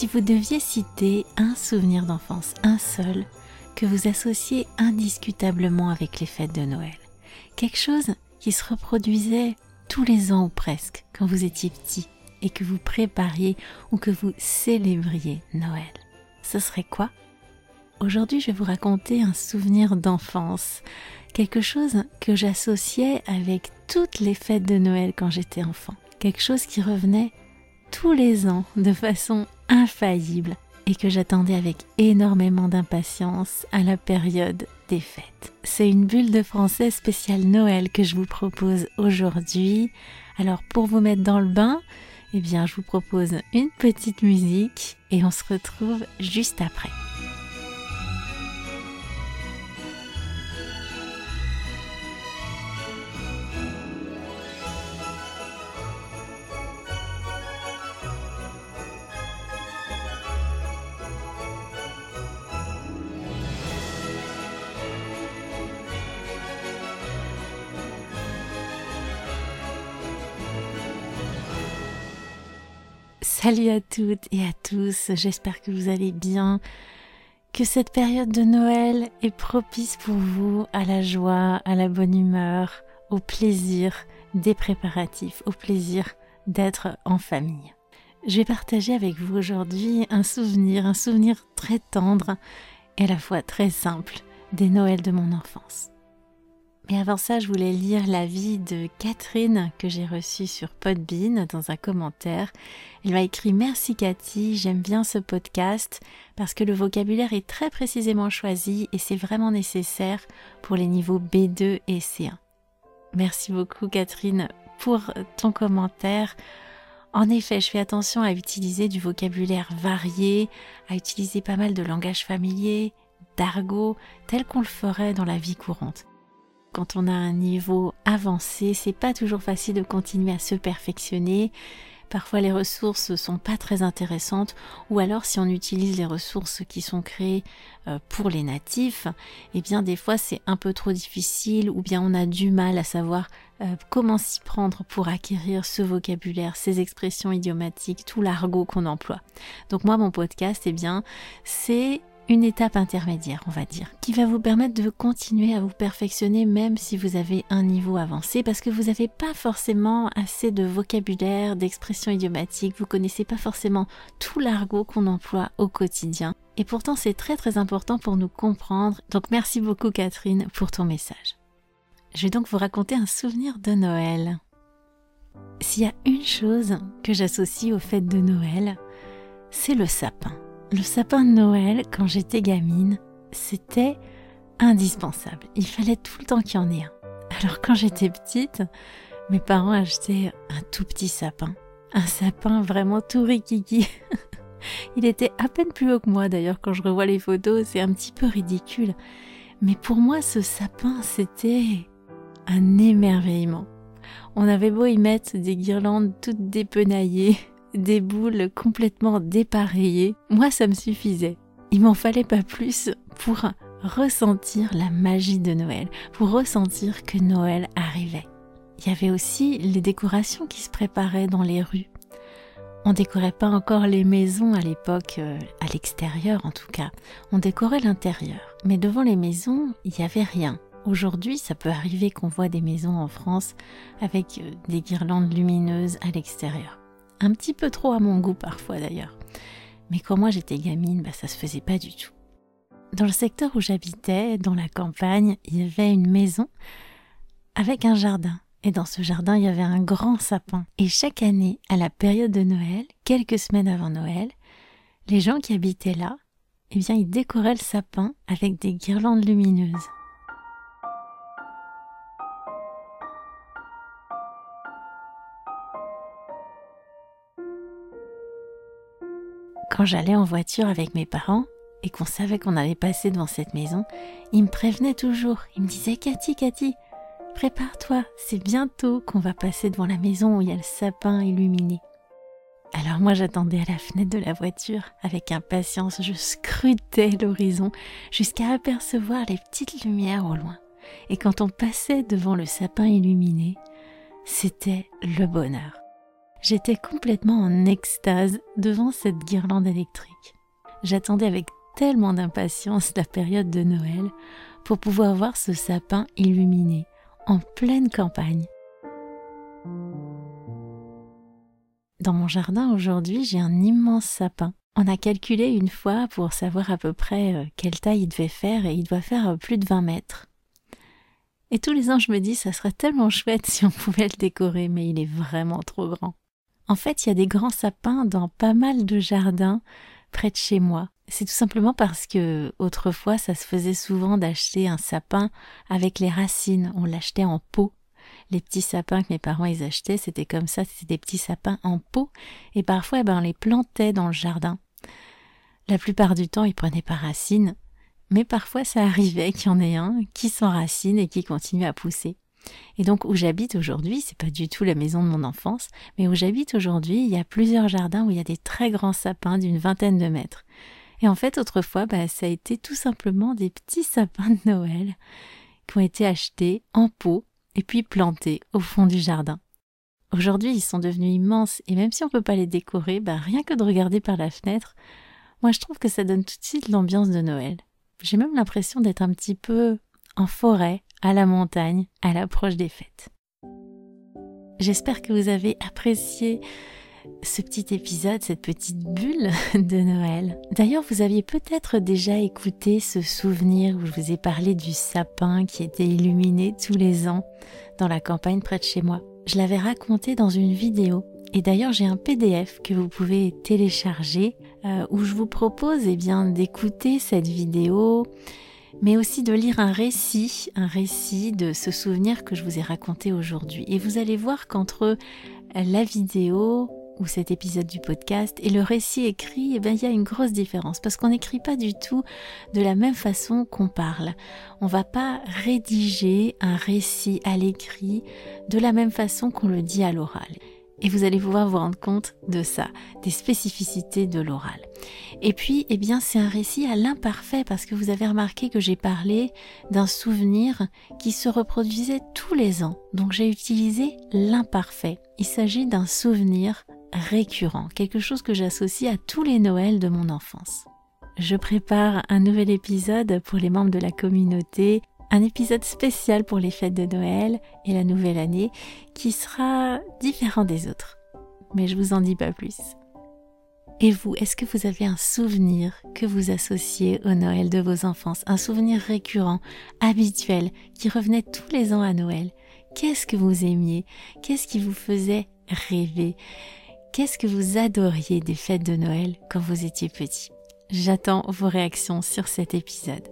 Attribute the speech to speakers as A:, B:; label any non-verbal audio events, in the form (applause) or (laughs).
A: Si vous deviez citer un souvenir d'enfance, un seul, que vous associez indiscutablement avec les fêtes de Noël, quelque chose qui se reproduisait tous les ans ou presque quand vous étiez petit et que vous prépariez ou que vous célébriez Noël, ce serait quoi? Aujourd'hui, je vais vous raconter un souvenir d'enfance, quelque chose que j'associais avec toutes les fêtes de Noël quand j'étais enfant, quelque chose qui revenait tous les ans de façon infaillible et que j'attendais avec énormément d'impatience à la période des fêtes. C'est une bulle de français spéciale Noël que je vous propose aujourd'hui. Alors pour vous mettre dans le bain, eh bien je vous propose une petite musique et on se retrouve juste après. Salut à toutes et à tous, j'espère que vous allez bien, que cette période de Noël est propice pour vous à la joie, à la bonne humeur, au plaisir des préparatifs, au plaisir d'être en famille. Je vais partager avec vous aujourd'hui un souvenir, un souvenir très tendre et à la fois très simple des Noëls de mon enfance. Et avant ça, je voulais lire l'avis de Catherine que j'ai reçue sur Podbean dans un commentaire. Elle m'a écrit Merci Cathy, j'aime bien ce podcast parce que le vocabulaire est très précisément choisi et c'est vraiment nécessaire pour les niveaux B2 et C1. Merci beaucoup Catherine pour ton commentaire. En effet, je fais attention à utiliser du vocabulaire varié, à utiliser pas mal de langage familier, d'argot, tel qu'on le ferait dans la vie courante quand on a un niveau avancé, c'est pas toujours facile de continuer à se perfectionner. Parfois les ressources sont pas très intéressantes ou alors si on utilise les ressources qui sont créées euh, pour les natifs, eh bien des fois c'est un peu trop difficile ou bien on a du mal à savoir euh, comment s'y prendre pour acquérir ce vocabulaire, ces expressions idiomatiques, tout l'argot qu'on emploie. Donc moi mon podcast eh bien c'est une étape intermédiaire, on va dire, qui va vous permettre de continuer à vous perfectionner même si vous avez un niveau avancé parce que vous n'avez pas forcément assez de vocabulaire, d'expressions idiomatiques, vous connaissez pas forcément tout l'argot qu'on emploie au quotidien. Et pourtant, c'est très très important pour nous comprendre. Donc merci beaucoup Catherine pour ton message. Je vais donc vous raconter un souvenir de Noël. S'il y a une chose que j'associe aux fêtes de Noël, c'est le sapin. Le sapin de Noël, quand j'étais gamine, c'était indispensable. Il fallait tout le temps qu'il y en ait un. Alors quand j'étais petite, mes parents achetaient un tout petit sapin. Un sapin vraiment tout rikiki. (laughs) Il était à peine plus haut que moi d'ailleurs quand je revois les photos, c'est un petit peu ridicule. Mais pour moi ce sapin c'était un émerveillement. On avait beau y mettre des guirlandes toutes dépenaillées, des boules complètement dépareillées, moi ça me suffisait. Il m'en fallait pas plus pour ressentir la magie de Noël, pour ressentir que Noël arrivait. Il y avait aussi les décorations qui se préparaient dans les rues. On décorait pas encore les maisons à l'époque, euh, à l'extérieur en tout cas. On décorait l'intérieur. Mais devant les maisons, il n'y avait rien. Aujourd'hui, ça peut arriver qu'on voit des maisons en France avec euh, des guirlandes lumineuses à l'extérieur un petit peu trop à mon goût parfois d'ailleurs. Mais quand moi j'étais gamine, bah, ça se faisait pas du tout. Dans le secteur où j'habitais, dans la campagne, il y avait une maison avec un jardin. Et dans ce jardin, il y avait un grand sapin. Et chaque année, à la période de Noël, quelques semaines avant Noël, les gens qui habitaient là, eh bien, ils décoraient le sapin avec des guirlandes lumineuses. Quand j'allais en voiture avec mes parents et qu'on savait qu'on allait passer devant cette maison, ils me prévenaient toujours. Ils me disaient Cathy, Cathy, prépare-toi, c'est bientôt qu'on va passer devant la maison où il y a le sapin illuminé. Alors moi j'attendais à la fenêtre de la voiture avec impatience, je scrutais l'horizon jusqu'à apercevoir les petites lumières au loin. Et quand on passait devant le sapin illuminé, c'était le bonheur. J'étais complètement en extase devant cette guirlande électrique. J'attendais avec tellement d'impatience la période de Noël pour pouvoir voir ce sapin illuminé en pleine campagne. Dans mon jardin aujourd'hui, j'ai un immense sapin. On a calculé une fois pour savoir à peu près euh, quelle taille il devait faire et il doit faire euh, plus de 20 mètres. Et tous les ans, je me dis, ça serait tellement chouette (laughs) si on pouvait le décorer, mais il est vraiment trop grand. En fait, il y a des grands sapins dans pas mal de jardins près de chez moi. C'est tout simplement parce que autrefois, ça se faisait souvent d'acheter un sapin avec les racines. On l'achetait en pot. Les petits sapins que mes parents ils achetaient, c'était comme ça, c'était des petits sapins en pot. Et parfois, eh ben, on les plantait dans le jardin. La plupart du temps, ils prenaient pas racines, mais parfois ça (laughs) arrivait qu'il y en ait un qui s'enracine et qui continue à pousser. Et donc où j'habite aujourd'hui, c'est pas du tout la maison de mon enfance, mais où j'habite aujourd'hui, il y a plusieurs jardins où il y a des très grands sapins d'une vingtaine de mètres. Et en fait, autrefois, bah, ça a été tout simplement des petits sapins de Noël qui ont été achetés en pot et puis plantés au fond du jardin. Aujourd'hui, ils sont devenus immenses et même si on peut pas les décorer, bah, rien que de regarder par la fenêtre, moi je trouve que ça donne tout de suite l'ambiance de Noël. J'ai même l'impression d'être un petit peu en forêt, à la montagne, à l'approche des fêtes. J'espère que vous avez apprécié ce petit épisode, cette petite bulle (laughs) de Noël. D'ailleurs, vous aviez peut-être déjà écouté ce souvenir où je vous ai parlé du sapin qui était illuminé tous les ans dans la campagne près de chez moi. Je l'avais raconté dans une vidéo et d'ailleurs, j'ai un PDF que vous pouvez télécharger euh, où je vous propose eh bien d'écouter cette vidéo, mais aussi de lire un récit, un récit de ce souvenir que je vous ai raconté aujourd'hui. Et vous allez voir qu'entre la vidéo ou cet épisode du podcast et le récit écrit, eh bien, il y a une grosse différence parce qu'on n'écrit pas du tout de la même façon qu'on parle. On va pas rédiger un récit à l'écrit de la même façon qu'on le dit à l'oral. Et vous allez pouvoir vous rendre compte de ça, des spécificités de l'oral. Et puis, eh bien, c'est un récit à l'imparfait parce que vous avez remarqué que j'ai parlé d'un souvenir qui se reproduisait tous les ans. Donc, j'ai utilisé l'imparfait. Il s'agit d'un souvenir récurrent, quelque chose que j'associe à tous les Noëls de mon enfance. Je prépare un nouvel épisode pour les membres de la communauté un épisode spécial pour les fêtes de Noël et la nouvelle année qui sera différent des autres. Mais je vous en dis pas plus. Et vous, est-ce que vous avez un souvenir que vous associez au Noël de vos enfances, un souvenir récurrent, habituel, qui revenait tous les ans à Noël? Qu'est-ce que vous aimiez? Qu'est-ce qui vous faisait rêver? Qu'est-ce que vous adoriez des fêtes de Noël quand vous étiez petit? J'attends vos réactions sur cet épisode.